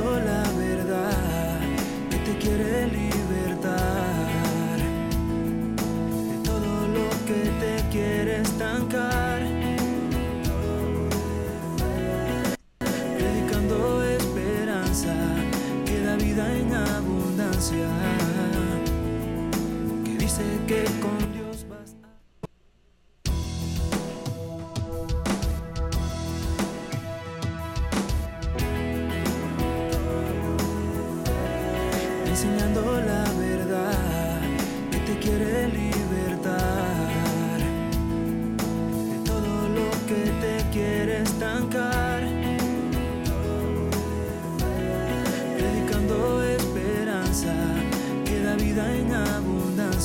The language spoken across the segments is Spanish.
enseñando la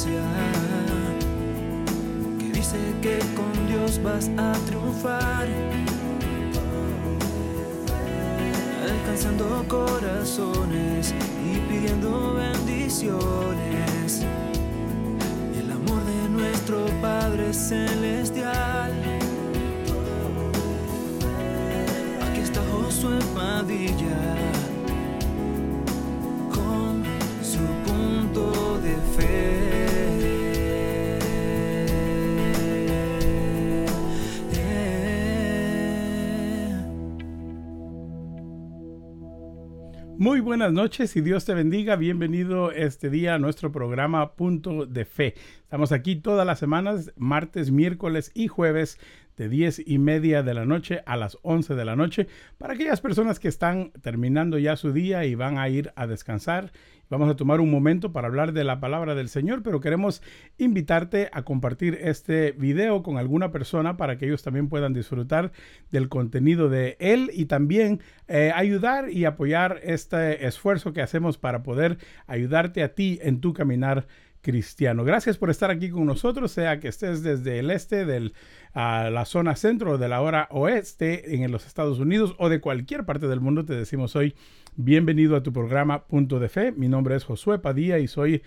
que dice que con Dios vas a triunfar. alcanzando corazones y pidiendo bendiciones. El amor de nuestro Padre Celestial. Aquí está Josué Padilla Muy buenas noches y Dios te bendiga. Bienvenido este día a nuestro programa Punto de Fe. Estamos aquí todas las semanas, martes, miércoles y jueves de 10 y media de la noche a las 11 de la noche para aquellas personas que están terminando ya su día y van a ir a descansar. Vamos a tomar un momento para hablar de la palabra del Señor, pero queremos invitarte a compartir este video con alguna persona para que ellos también puedan disfrutar del contenido de él y también eh, ayudar y apoyar este esfuerzo que hacemos para poder ayudarte a ti en tu caminar cristiano. Gracias por estar aquí con nosotros, sea que estés desde el este de la zona centro de la hora oeste en los Estados Unidos o de cualquier parte del mundo, te decimos hoy bienvenido a tu programa Punto de Fe. Mi nombre es Josué Padilla y soy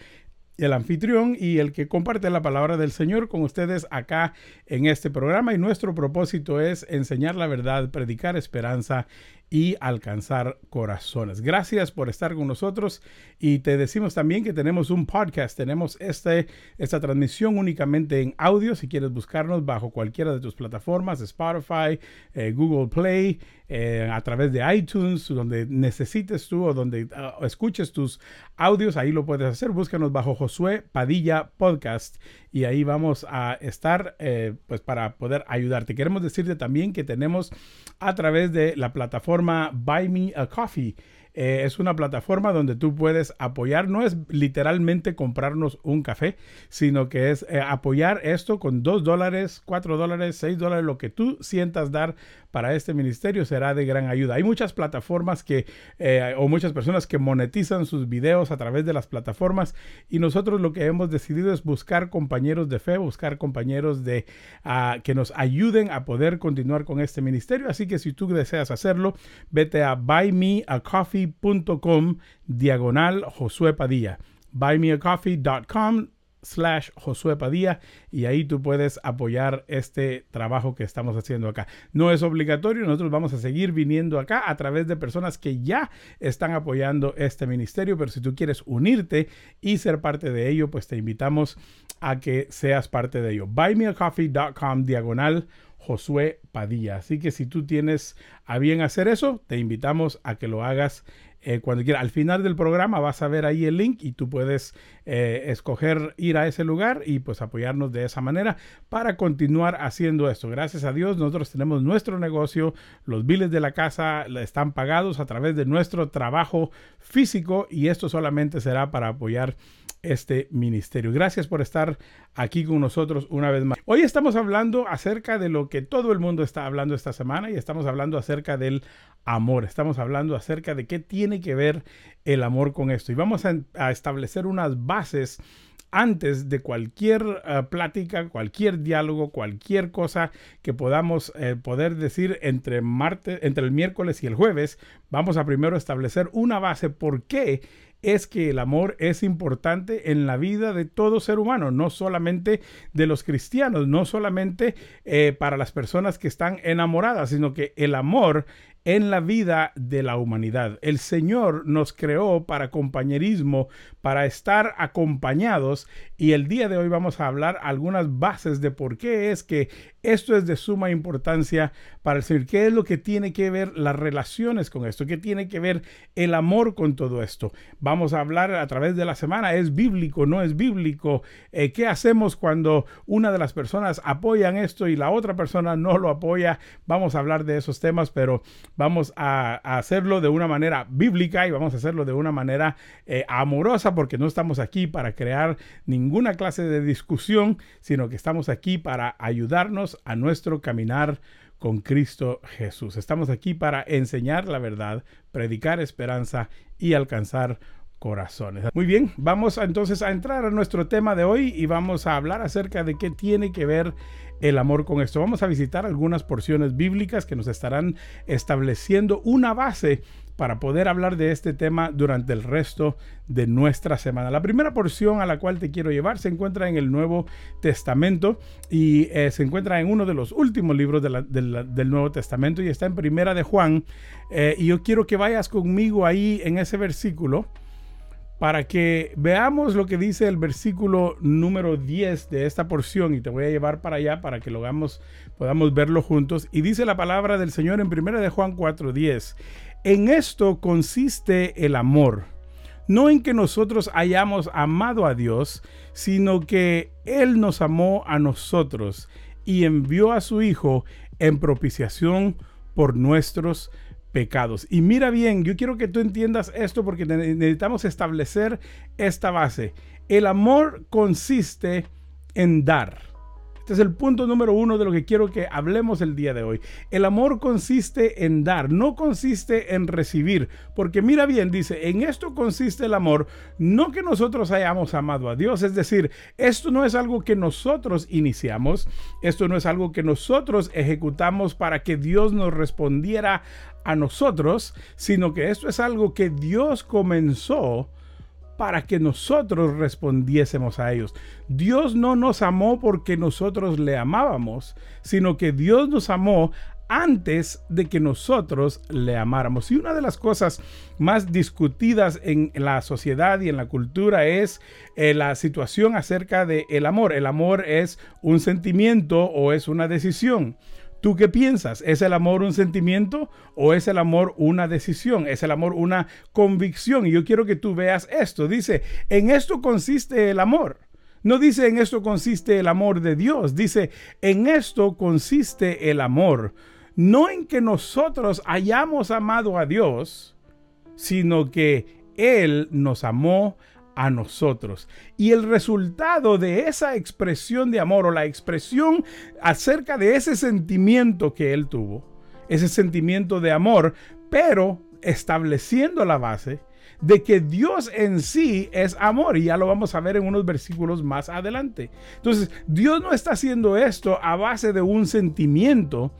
el anfitrión y el que comparte la palabra del Señor con ustedes acá en este programa y nuestro propósito es enseñar la verdad, predicar esperanza y alcanzar corazones. Gracias por estar con nosotros y te decimos también que tenemos un podcast, tenemos este, esta transmisión únicamente en audio, si quieres buscarnos bajo cualquiera de tus plataformas, Spotify, eh, Google Play, eh, a través de iTunes, donde necesites tú o donde uh, escuches tus audios, ahí lo puedes hacer, búscanos bajo Josué Padilla Podcast y ahí vamos a estar eh, pues para poder ayudarte. Queremos decirte también que tenemos a través de la plataforma Buy Me a Coffee. Eh, es una plataforma donde tú puedes apoyar, no es literalmente comprarnos un café, sino que es eh, apoyar esto con 2 dólares, 4 dólares, 6 dólares, lo que tú sientas dar para este ministerio será de gran ayuda. Hay muchas plataformas que, eh, o muchas personas que monetizan sus videos a través de las plataformas y nosotros lo que hemos decidido es buscar compañeros de fe, buscar compañeros de uh, que nos ayuden a poder continuar con este ministerio. Así que si tú deseas hacerlo, vete a buymeacoffee.com diagonal Josué Padilla. buymeacoffee.com slash Josué Padilla y ahí tú puedes apoyar este trabajo que estamos haciendo acá. No es obligatorio, nosotros vamos a seguir viniendo acá a través de personas que ya están apoyando este ministerio, pero si tú quieres unirte y ser parte de ello, pues te invitamos a que seas parte de ello. buymeacoffee.com diagonal Josué Padilla. Así que si tú tienes a bien hacer eso, te invitamos a que lo hagas eh, cuando quieras. Al final del programa vas a ver ahí el link y tú puedes eh, escoger ir a ese lugar y pues apoyarnos de esa manera para continuar haciendo esto. Gracias a Dios nosotros tenemos nuestro negocio, los biles de la casa están pagados a través de nuestro trabajo físico y esto solamente será para apoyar este ministerio. Gracias por estar aquí con nosotros una vez más. Hoy estamos hablando acerca de lo que todo el mundo está hablando esta semana y estamos hablando acerca del amor. Estamos hablando acerca de qué tiene que ver el amor con esto. Y vamos a, establecer unas bases antes de cualquier uh, plática, cualquier diálogo, cualquier cosa que podamos eh, poder decir entre martes, entre el miércoles y el jueves, vamos a primero establecer una base por qué es que el amor es importante en la vida de todo ser humano, no solamente de los cristianos, no solamente eh, para las personas que están enamoradas, sino que el amor en la vida de la humanidad. El Señor nos creó para compañerismo, para estar acompañados y el día de hoy vamos a hablar algunas bases de por qué es que esto es de suma importancia para el Señor. ¿Qué es lo que tiene que ver las relaciones con esto? ¿Qué tiene que ver el amor con todo esto? Vamos a hablar a través de la semana. ¿Es bíblico? ¿No es bíblico? Eh, ¿Qué hacemos cuando una de las personas apoyan esto y la otra persona no lo apoya? Vamos a hablar de esos temas, pero vamos a, hacerlo de una manera bíblica y vamos a hacerlo de una manera eh, amorosa porque no estamos aquí para crear ninguna clase de discusión, sino que estamos aquí para ayudarnos a nuestro caminar con Cristo Jesús. Estamos aquí para enseñar la verdad, predicar esperanza y alcanzar corazones. Muy bien, vamos entonces a entrar a nuestro tema de hoy y vamos a hablar acerca de qué tiene que ver el amor con esto. Vamos a visitar algunas porciones bíblicas que nos estarán estableciendo una base para poder hablar de este tema durante el resto de nuestra semana. La primera porción a la cual te quiero llevar se encuentra en el Nuevo Testamento y eh, se encuentra en uno de los últimos libros del Nuevo Testamento y está en Primera de Juan. Eh, y yo quiero que vayas conmigo ahí en ese versículo para que veamos lo que dice el versículo número 10 de esta porción y te voy a llevar para allá para que lo hagamos, podamos verlo juntos. Y dice la palabra del Señor en 1 de Juan 4:10. En esto consiste el amor, no en que nosotros hayamos amado a Dios, sino que Él nos amó a nosotros y envió a su Hijo en propiciación por nuestros pecados. Y mira bien, yo quiero que tú entiendas esto porque necesitamos establecer esta base. El amor consiste en dar. Este es el punto número uno de lo que quiero que hablemos el día de hoy. El amor consiste en dar, no consiste en recibir. Porque mira bien, dice, en esto consiste el amor, no que nosotros hayamos amado a Dios. Es decir, esto no es algo que nosotros iniciamos, esto no es algo que nosotros ejecutamos para que Dios nos respondiera a nosotros, sino que esto es algo que Dios comenzó para que nosotros respondiésemos a ellos. Dios no nos amó porque nosotros le amábamos, sino que Dios nos amó antes de que nosotros le amáramos. Y una de las cosas más discutidas en la sociedad y en la cultura es eh, la situación acerca del el amor. El amor es un sentimiento o es una decisión. ¿Tú qué piensas? ¿Es el amor un sentimiento o es el amor una decisión? ¿Es el amor una convicción? Y yo quiero que tú veas esto. Dice, en esto consiste el amor. No dice en esto consiste el amor de Dios. Dice, en esto consiste el amor. No en que nosotros hayamos amado a Dios, sino que Él nos amó a nosotros. Y el resultado de esa expresión de amor o la expresión acerca de ese sentimiento que él tuvo, ese sentimiento de amor, pero estableciendo la base de que Dios en sí es amor y ya lo vamos a ver en unos versículos más adelante. Entonces, Dios no está haciendo esto a base de un sentimiento,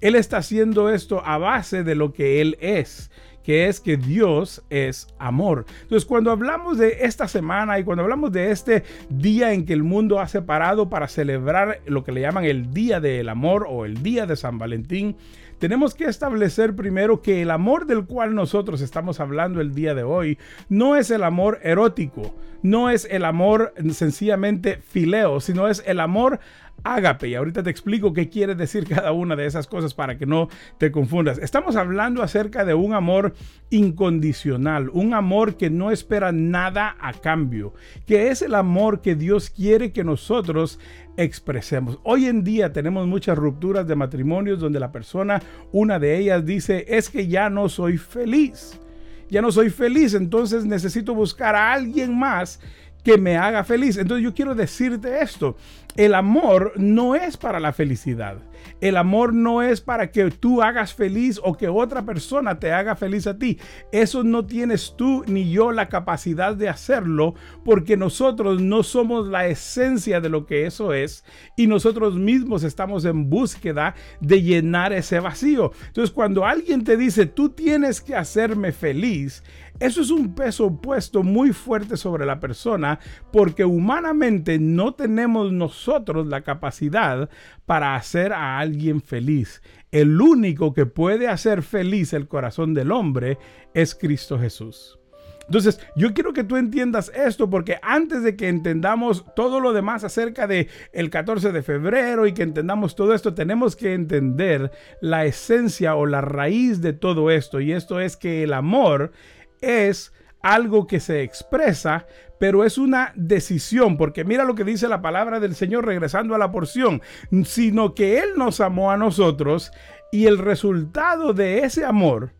Él está haciendo esto a base de lo que Él es que es que Dios es amor. Entonces, cuando hablamos de esta semana y cuando hablamos de este día en que el mundo ha separado para celebrar lo que le llaman el Día del Amor o el Día de San Valentín, tenemos que establecer primero que el amor del cual nosotros estamos hablando el día de hoy no es el amor erótico, no es el amor sencillamente fileo, sino es el amor ágape. Y ahorita te explico qué quiere decir cada una de esas cosas para que no te confundas. Estamos hablando acerca de un amor incondicional, un amor que no espera nada a cambio, que es el amor que Dios quiere que nosotros expresemos. Hoy en día tenemos muchas rupturas de matrimonios donde la persona, una de ellas dice, es que ya no soy feliz. Ya no soy feliz, entonces necesito buscar a alguien más que me haga feliz. Entonces yo quiero decirte esto, el amor no es para la felicidad. El amor no es para que tú hagas feliz o que otra persona te haga feliz a ti. Eso no tienes tú ni yo la capacidad de hacerlo porque nosotros no somos la esencia de lo que eso es y nosotros mismos estamos en búsqueda de llenar ese vacío. Entonces cuando alguien te dice, tú tienes que hacerme feliz, eso es un peso puesto muy fuerte sobre la persona porque humanamente no tenemos nosotros la capacidad para hacer a alguien feliz. El único que puede hacer feliz el corazón del hombre es Cristo Jesús. Entonces, yo quiero que tú entiendas esto porque antes de que entendamos todo lo demás acerca de el 14 de febrero y que entendamos todo esto, tenemos que entender la esencia o la raíz de todo esto y esto es que el amor es algo que se expresa, pero es una decisión, porque mira lo que dice la palabra del Señor regresando a la porción, sino que Él nos amó a nosotros y el resultado de ese amor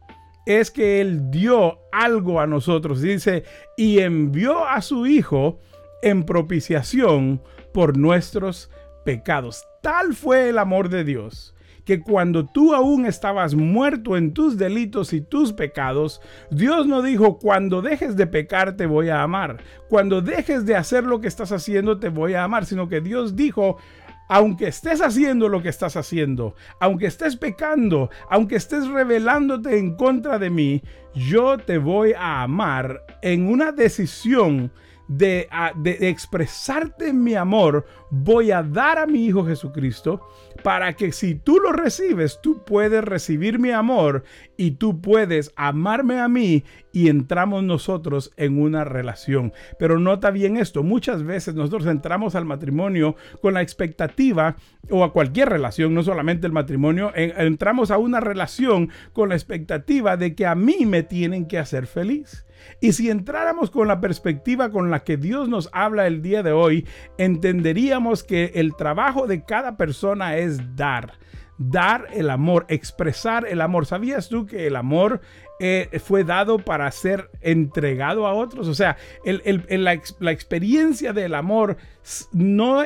es que Él dio algo a nosotros. Dice, y envió a su Hijo en propiciación por nuestros pecados. Tal fue el amor de Dios que cuando tú aún estabas muerto en tus delitos y tus pecados, Dios no dijo, cuando dejes de pecar te voy a amar, cuando dejes de hacer lo que estás haciendo te voy a amar, sino que Dios dijo, aunque estés haciendo lo que estás haciendo, aunque estés pecando, aunque estés rebelándote en contra de mí, yo te voy a amar en una decisión de, expresarte mi amor, voy a dar a mi Hijo Jesucristo para que si tú lo recibes, tú puedes recibir mi amor y tú puedes amarme a mí y entramos nosotros en una relación. Pero nota bien esto, muchas veces nosotros entramos al matrimonio con la expectativa o a cualquier relación, no solamente el matrimonio, entramos a una relación con la expectativa de que a mí me tienen que hacer feliz. Y si entráramos con la perspectiva con la que Dios nos habla el día de hoy, entenderíamos que el trabajo de cada persona es dar. Dar el amor, expresar el amor. ¿Sabías tú que el amor eh, fue dado para ser entregado a otros? O sea, la, la experiencia del amor no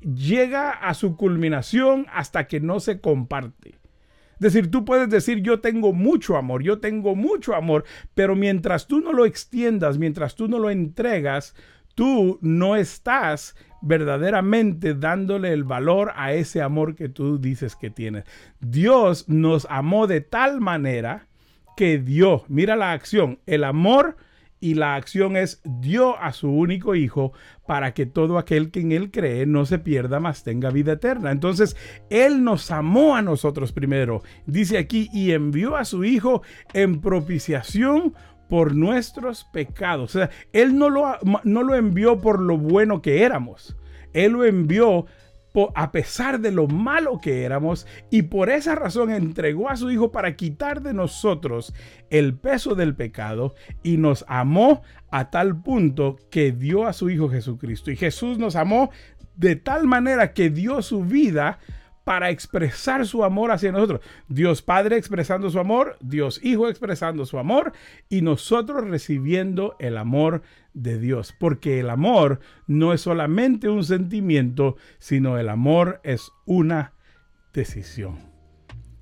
llega a su culminación hasta que no se comparte. Es decir, tú puedes decir yo tengo mucho amor, yo tengo mucho amor, pero mientras tú no lo extiendas, mientras tú no lo entregas, tú no estás verdaderamente dándole el valor a ese amor que tú dices que tienes. Dios nos amó de tal manera que dio, mira la acción, el amor y la acción es dio a su único hijo para que todo aquel que en él cree no se pierda, mas tenga vida eterna. Entonces, él nos amó a nosotros primero. Dice aquí, y envió a su hijo en propiciación por nuestros pecados. O sea, él no lo, no lo envió por lo bueno que éramos. Él lo envió a pesar de lo malo que éramos y por esa razón entregó a su Hijo para quitar de nosotros el peso del pecado y nos amó a tal punto que dio a su Hijo Jesucristo. Y Jesús nos amó de tal manera que dio su vida para expresar su amor hacia nosotros. Dios Padre expresando su amor, Dios Hijo expresando su amor y nosotros recibiendo el amor de Dios. Porque el amor no es solamente un sentimiento, sino el amor es una decisión.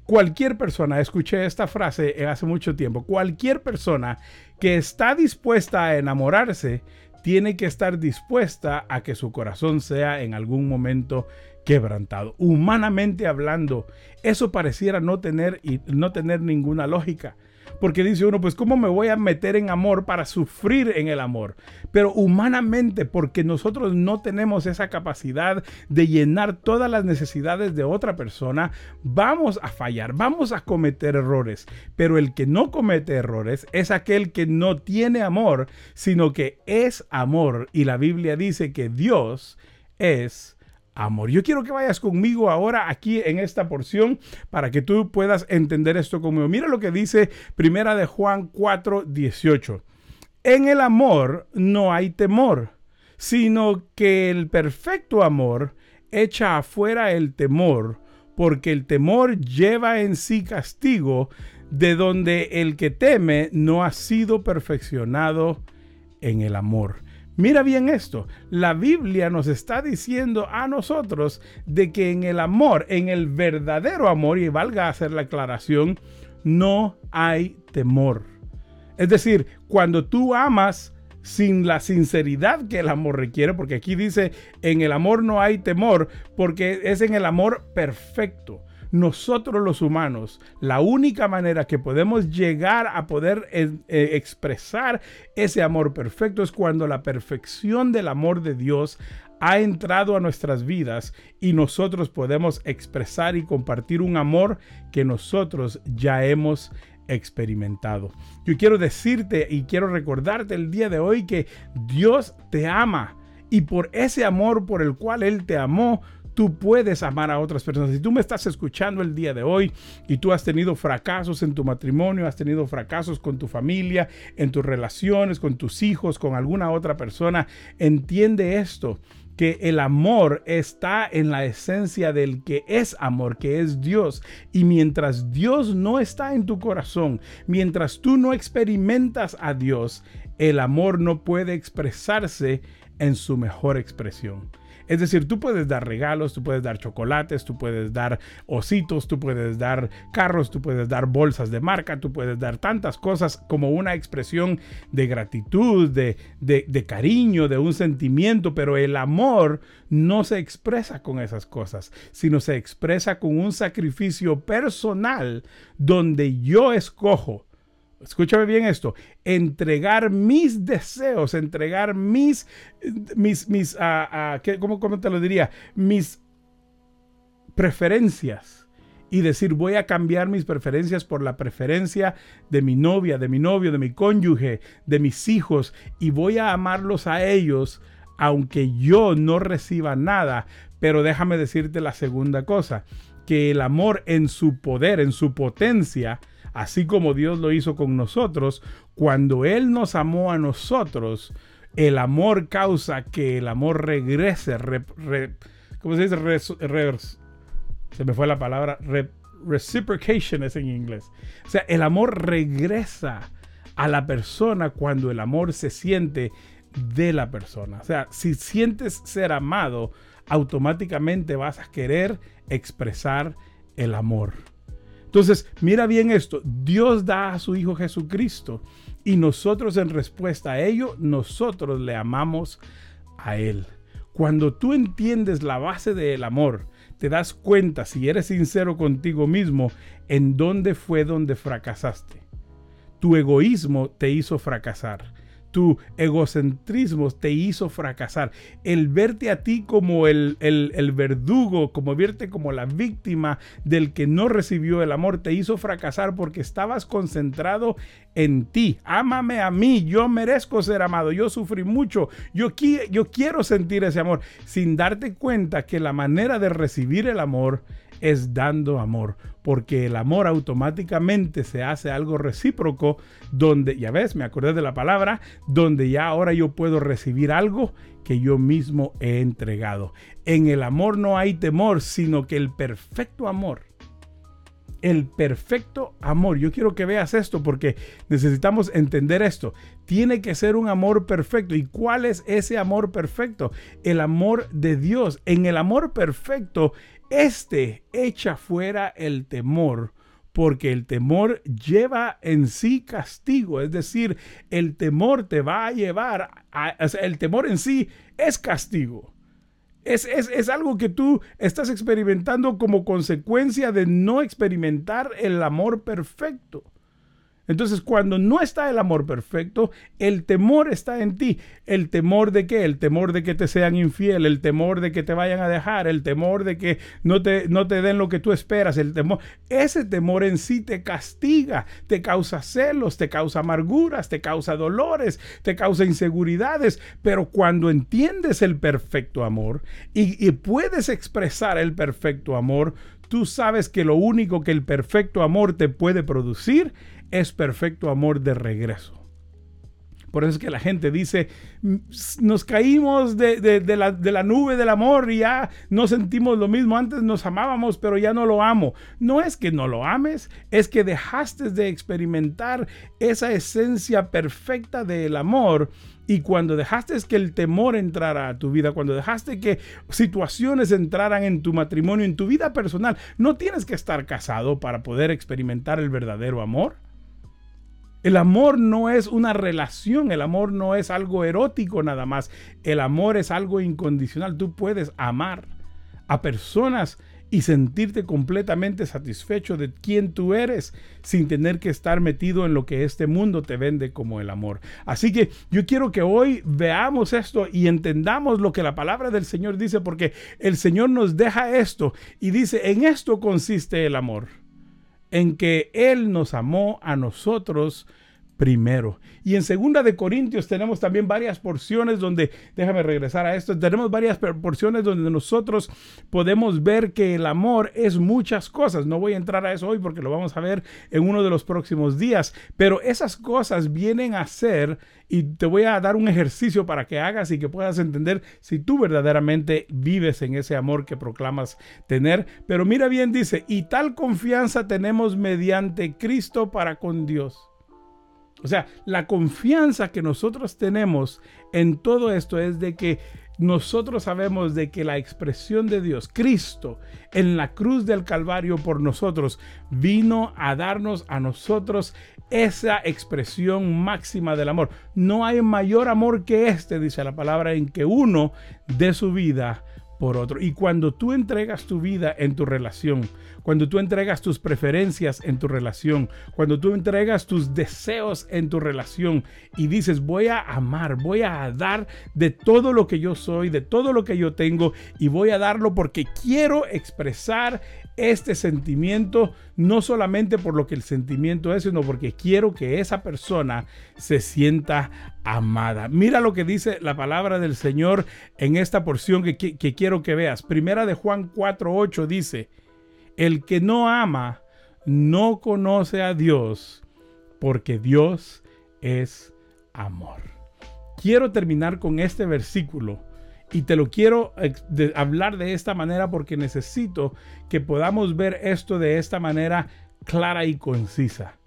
Cualquier persona, escuché esta frase hace mucho tiempo, cualquier persona que está dispuesta a enamorarse, tiene que estar dispuesta a que su corazón sea en algún momento quebrantado. Humanamente hablando, eso pareciera no tener, no tener ninguna lógica. Porque dice uno, pues ¿cómo me voy a meter en amor para sufrir en el amor? Pero humanamente, porque nosotros no tenemos esa capacidad de llenar todas las necesidades de otra persona, vamos a fallar, vamos a cometer errores. Pero el que no comete errores es aquel que no tiene amor, sino que es amor. Y la Biblia dice que Dios es amor. Yo quiero que vayas conmigo ahora aquí en esta porción para que tú puedas entender esto conmigo. Mira lo que dice Primera de Juan 4, 18. En el amor no hay temor, sino que el perfecto amor echa afuera el temor, porque el temor lleva en sí castigo, de donde el que teme no ha sido perfeccionado en el amor. Mira bien esto, la Biblia nos está diciendo a nosotros de que en el amor, en el verdadero amor, y valga hacer la aclaración, no hay temor. Es decir, cuando tú amas sin la sinceridad que el amor requiere, porque aquí dice, en el amor no hay temor, porque es en el amor perfecto. Nosotros los humanos, la única manera que podemos llegar a poder eh, eh, expresar ese amor perfecto es cuando la perfección del amor de Dios ha entrado a nuestras vidas y nosotros podemos expresar y compartir un amor que nosotros ya hemos experimentado. Yo quiero decirte y quiero recordarte el día de hoy que Dios te ama y por ese amor por el cual Él te amó, tú puedes amar a otras personas. Si tú me estás escuchando el día de hoy y tú has tenido fracasos en tu matrimonio, has tenido fracasos con tu familia, en tus relaciones, con tus hijos, con alguna otra persona, entiende esto que el amor está en la esencia del que es amor, que es Dios. Y mientras Dios no está en tu corazón, mientras tú no experimentas a Dios, el amor no puede expresarse en su mejor expresión. Es decir, tú puedes dar regalos, tú puedes dar chocolates, tú puedes dar ositos, tú puedes dar carros, tú puedes dar bolsas de marca, tú puedes dar tantas cosas como una expresión de gratitud, de, de, cariño, de un sentimiento, pero el amor no se expresa con esas cosas, sino se expresa con un sacrificio personal donde yo escojo escúchame bien esto, entregar mis deseos, entregar mis, mis, mis, uh, ¿cómo, ¿cómo te lo diría? Mis preferencias y decir voy a cambiar mis preferencias por la preferencia de mi novia, de mi novio, de mi cónyuge, de mis hijos y voy a amarlos a ellos aunque yo no reciba nada. Pero déjame decirte la segunda cosa, que el amor en su poder, en su potencia, así como Dios lo hizo con nosotros, cuando Él nos amó a nosotros, el amor causa que el amor regrese, ¿cómo se dice? se me fue la palabra, reciprocation es en inglés. O sea, el amor regresa a la persona cuando el amor se siente de la persona. O sea, si sientes ser amado, automáticamente vas a querer expresar el amor. Entonces, mira bien esto, Dios da a su Hijo Jesucristo y nosotros en respuesta a ello, nosotros le amamos a Él. Cuando tú entiendes la base del amor, te das cuenta, si eres sincero contigo mismo, en dónde fue donde fracasaste. Tu egoísmo te hizo fracasar tu egocentrismo te hizo fracasar. El verte a ti como el, el, verdugo, como verte como la víctima del que no recibió el amor, te hizo fracasar porque estabas concentrado en ti. Ámame a mí, yo merezco ser amado, yo sufrí mucho, yo, yo quiero sentir ese amor, sin darte cuenta que la manera de recibir el amor es dando amor, porque el amor automáticamente se hace algo recíproco, donde, ya ves, me acordé de la palabra, donde ya ahora yo puedo recibir algo que yo mismo he entregado. En el amor no hay temor, sino que el perfecto amor el perfecto amor. Yo quiero que veas esto porque necesitamos entender esto. Tiene que ser un amor perfecto. ¿Y cuál es ese amor perfecto? El amor de Dios. En el amor perfecto este echa fuera el temor, porque el temor lleva en sí castigo, es decir, el temor te va a llevar, a, el temor en sí es castigo. Es, es, es, algo que tú estás experimentando como consecuencia de no experimentar el amor perfecto. Entonces, cuando no está el amor perfecto, el temor está en ti. ¿El temor de qué? El temor de que te sean infiel, el temor de que te vayan a dejar, el temor de que no te, no te den lo que tú esperas, el temor. Ese temor en sí te castiga, te causa celos, te causa amarguras, te causa dolores, te causa inseguridades. Pero cuando entiendes el perfecto amor y, y puedes expresar el perfecto amor, tú sabes que lo único que el perfecto amor te puede producir es perfecto amor de regreso. Por eso es que la gente dice, nos caímos de, la, de, la, nube del amor y ya no sentimos lo mismo. Antes nos amábamos, pero ya no lo amo. No es que no lo ames, es que dejaste de experimentar esa esencia perfecta del amor. Y cuando dejaste que el temor entrara a tu vida, cuando dejaste que situaciones entraran en tu matrimonio, en tu vida personal, no tienes que estar casado para poder experimentar el verdadero amor. El amor no es una relación, el amor no es algo erótico nada más, el amor es algo incondicional. Tú puedes amar a personas y sentirte completamente satisfecho de quién tú eres sin tener que estar metido en lo que este mundo te vende como el amor. Así que yo quiero que hoy veamos esto y entendamos lo que la palabra del Señor dice porque el Señor nos deja esto y dice, en esto consiste el amor, en que Él nos amó a nosotros primero. Y en segunda de Corintios tenemos también varias porciones donde, déjame regresar a esto, tenemos varias porciones donde nosotros podemos ver que el amor es muchas cosas. No voy a entrar a eso hoy porque lo vamos a ver en uno de los próximos días, pero esas cosas vienen a ser y te voy a dar un ejercicio para que hagas y que puedas entender si tú verdaderamente vives en ese amor que proclamas tener. Pero mira bien, dice, y tal confianza tenemos mediante Cristo para con Dios. O sea, la confianza que nosotros tenemos en todo esto es de que nosotros sabemos de que la expresión de Dios, Cristo, en la cruz del Calvario por nosotros, vino a darnos a nosotros esa expresión máxima del amor. No hay mayor amor que este, dice la palabra, en que uno dé su vida por otro. Y cuando tú entregas tu vida en tu relación, cuando tú entregas tus preferencias en tu relación, cuando tú entregas tus deseos en tu relación y dices, voy a amar, voy a dar de todo lo que yo soy, de todo lo que yo tengo y voy a darlo porque quiero expresar este sentimiento, no solamente por lo que el sentimiento es, sino porque quiero que esa persona se sienta amada. Mira lo que dice la palabra del Señor en esta porción que, quiero que veas. Primera de Juan 4.8 dice, el que no ama no conoce a Dios, porque Dios es amor. Quiero terminar con este versículo y te lo quiero hablar de esta manera porque necesito que podamos ver esto de esta manera clara y concisa.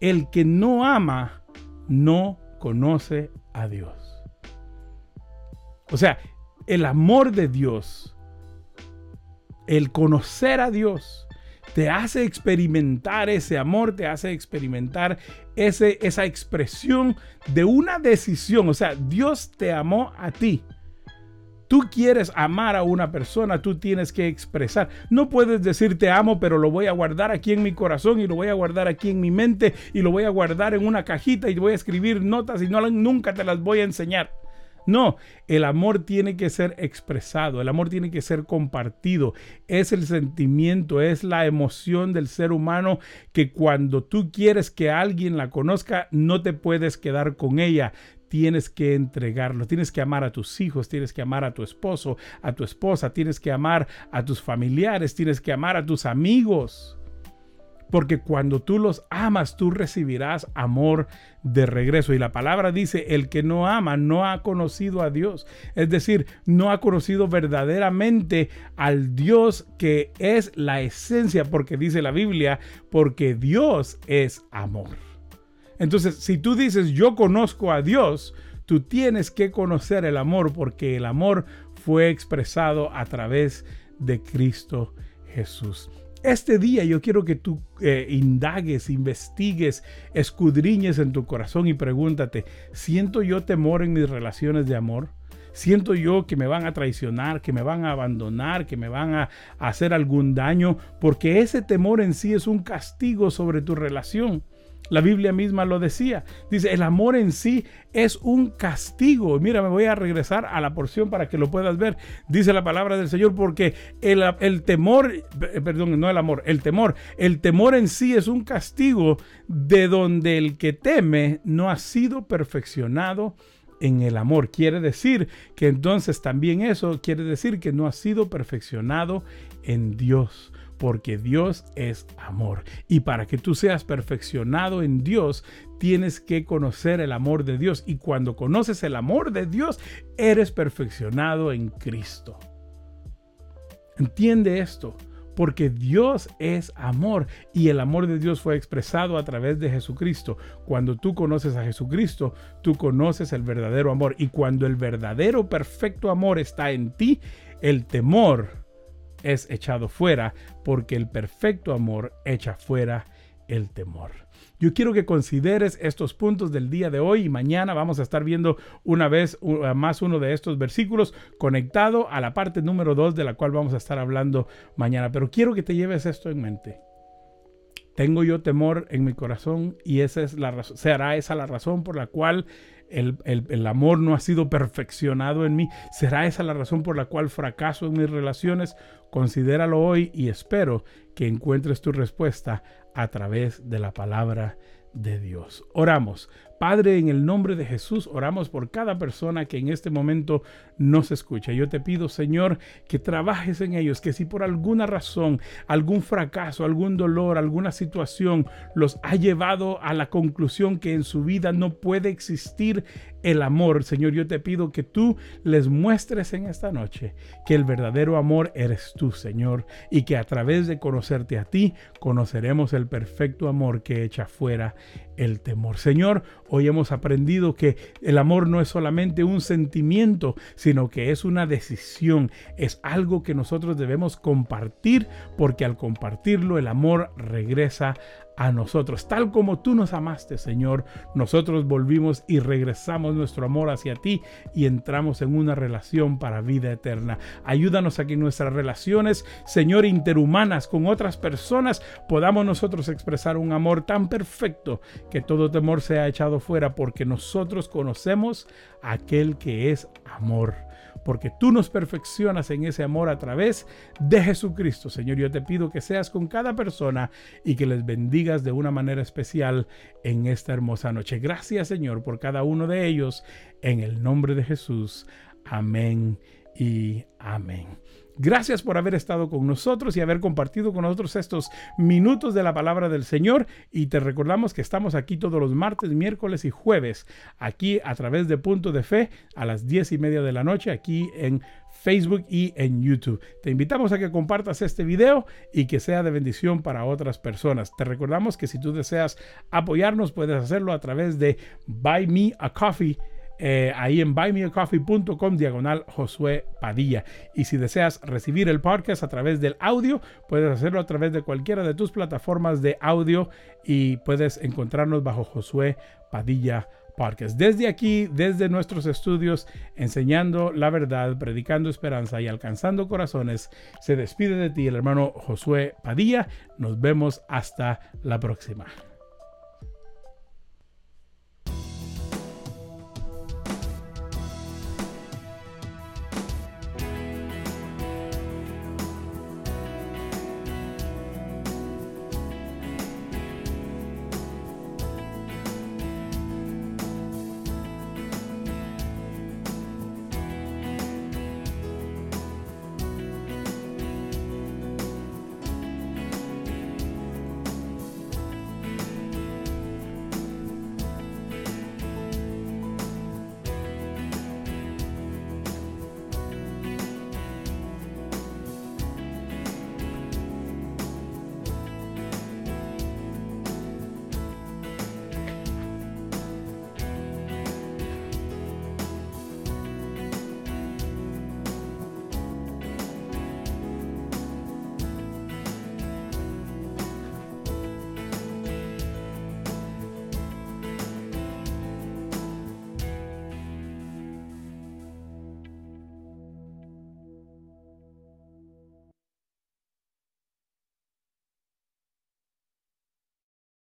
El que no ama no conoce a Dios. O sea, el amor de Dios, el conocer a Dios, te hace experimentar ese amor, te hace experimentar ese, esa expresión de una decisión. O sea, Dios te amó a ti tú quieres amar a una persona, tú tienes que expresar. No puedes decir te amo, pero lo voy a guardar aquí en mi corazón y lo voy a guardar aquí en mi mente y lo voy a guardar en una cajita y voy a escribir notas y no, nunca te las voy a enseñar. No, el amor tiene que ser expresado, el amor tiene que ser compartido. Es el sentimiento, es la emoción del ser humano que cuando tú quieres que alguien la conozca, no te puedes quedar con ella tienes que entregarlo, tienes que amar a tus hijos, tienes que amar a tu esposo, a tu esposa, tienes que amar a tus familiares, tienes que amar a tus amigos. Porque cuando tú los amas, tú recibirás amor de regreso. Y la palabra dice, el que no ama no ha conocido a Dios. Es decir, no ha conocido verdaderamente al Dios que es la esencia, porque dice la Biblia, porque Dios es amor. Entonces, si tú dices, yo conozco a Dios, tú tienes que conocer el amor porque el amor fue expresado a través de Cristo Jesús. Este día yo quiero que tú eh, indagues, investigues, escudriñes en tu corazón y pregúntate, ¿siento yo temor en mis relaciones de amor? ¿Siento yo que me van a traicionar, que me van a abandonar, que me van a hacer algún daño? Porque ese temor en sí es un castigo sobre tu relación. La Biblia misma lo decía. Dice, el amor en sí es un castigo. Mira, me voy a regresar a la porción para que lo puedas ver. Dice la palabra del Señor porque el, el temor, eh, perdón, no el amor, el temor, el temor en sí es un castigo de donde el que teme no ha sido perfeccionado en el amor. Quiere decir que entonces también eso quiere decir que no ha sido perfeccionado en Dios porque Dios es amor. Y para que tú seas perfeccionado en Dios, tienes que conocer el amor de Dios. Y cuando conoces el amor de Dios, eres perfeccionado en Cristo. Entiende esto, porque Dios es amor y el amor de Dios fue expresado a través de Jesucristo. Cuando tú conoces a Jesucristo, tú conoces el verdadero amor. Y cuando el verdadero perfecto amor está en ti, el temor es echado fuera, porque el perfecto amor echa fuera el temor. Yo quiero que consideres estos puntos del día de hoy y mañana vamos a estar viendo una vez más uno de estos versículos conectado a la parte número 2 de la cual vamos a estar hablando mañana. Pero quiero que te lleves esto en mente. Tengo yo temor en mi corazón y esa es la será esa la razón por la cual el, el, amor no ha sido perfeccionado en mí. ¿Será esa la razón por la cual fracaso en mis relaciones? Considéralo hoy y espero que encuentres tu respuesta a través de la palabra de Dios. Oramos. Padre, en el nombre de Jesús, oramos por cada persona que en este momento nos escucha. Yo te pido, Señor, que trabajes en ellos, que si por alguna razón, algún fracaso, algún dolor, alguna situación los ha llevado a la conclusión que en su vida no puede existir el amor, Señor, yo te pido que tú les muestres en esta noche que el verdadero amor eres tú, Señor, y que a través de conocerte a ti, conoceremos el perfecto amor que echa fuera el temor. Señor, hoy hemos aprendido que el amor no es solamente un sentimiento, sino que es una decisión, es algo que nosotros debemos compartir, porque al compartirlo el amor regresa a nosotros. Tal como tú nos amaste, Señor, nosotros volvimos y regresamos nuestro amor hacia ti y entramos en una relación para vida eterna. Ayúdanos a que nuestras relaciones, Señor, interhumanas con otras personas, podamos nosotros expresar un amor tan perfecto que todo temor sea echado fuera porque nosotros conocemos aquel que es amor porque tú nos perfeccionas en ese amor a través de Jesucristo. Señor, yo te pido que seas con cada persona y que les bendigas de una manera especial en esta hermosa noche. Gracias, Señor, por cada uno de ellos. En el nombre de Jesús. Amén y amén. Gracias por haber estado con nosotros y haber compartido con nosotros estos minutos de la palabra del Señor. Y te recordamos que estamos aquí todos los martes, miércoles y jueves, aquí a través de Punto de Fe a las diez y media de la noche, aquí en Facebook y en YouTube. Te invitamos a que compartas este video y que sea de bendición para otras personas. Te recordamos que si tú deseas apoyarnos, puedes hacerlo a través de Buy Me a Coffee eh, ahí en buymeacoffee.com diagonal Josué Padilla. Y si deseas recibir el podcast a través del audio, puedes hacerlo a través de cualquiera de tus plataformas de audio y puedes encontrarnos bajo Josué Padilla Podcast. Desde aquí, desde nuestros estudios, enseñando la verdad, predicando esperanza y alcanzando corazones, se despide de ti el hermano Josué Padilla. Nos vemos hasta la próxima.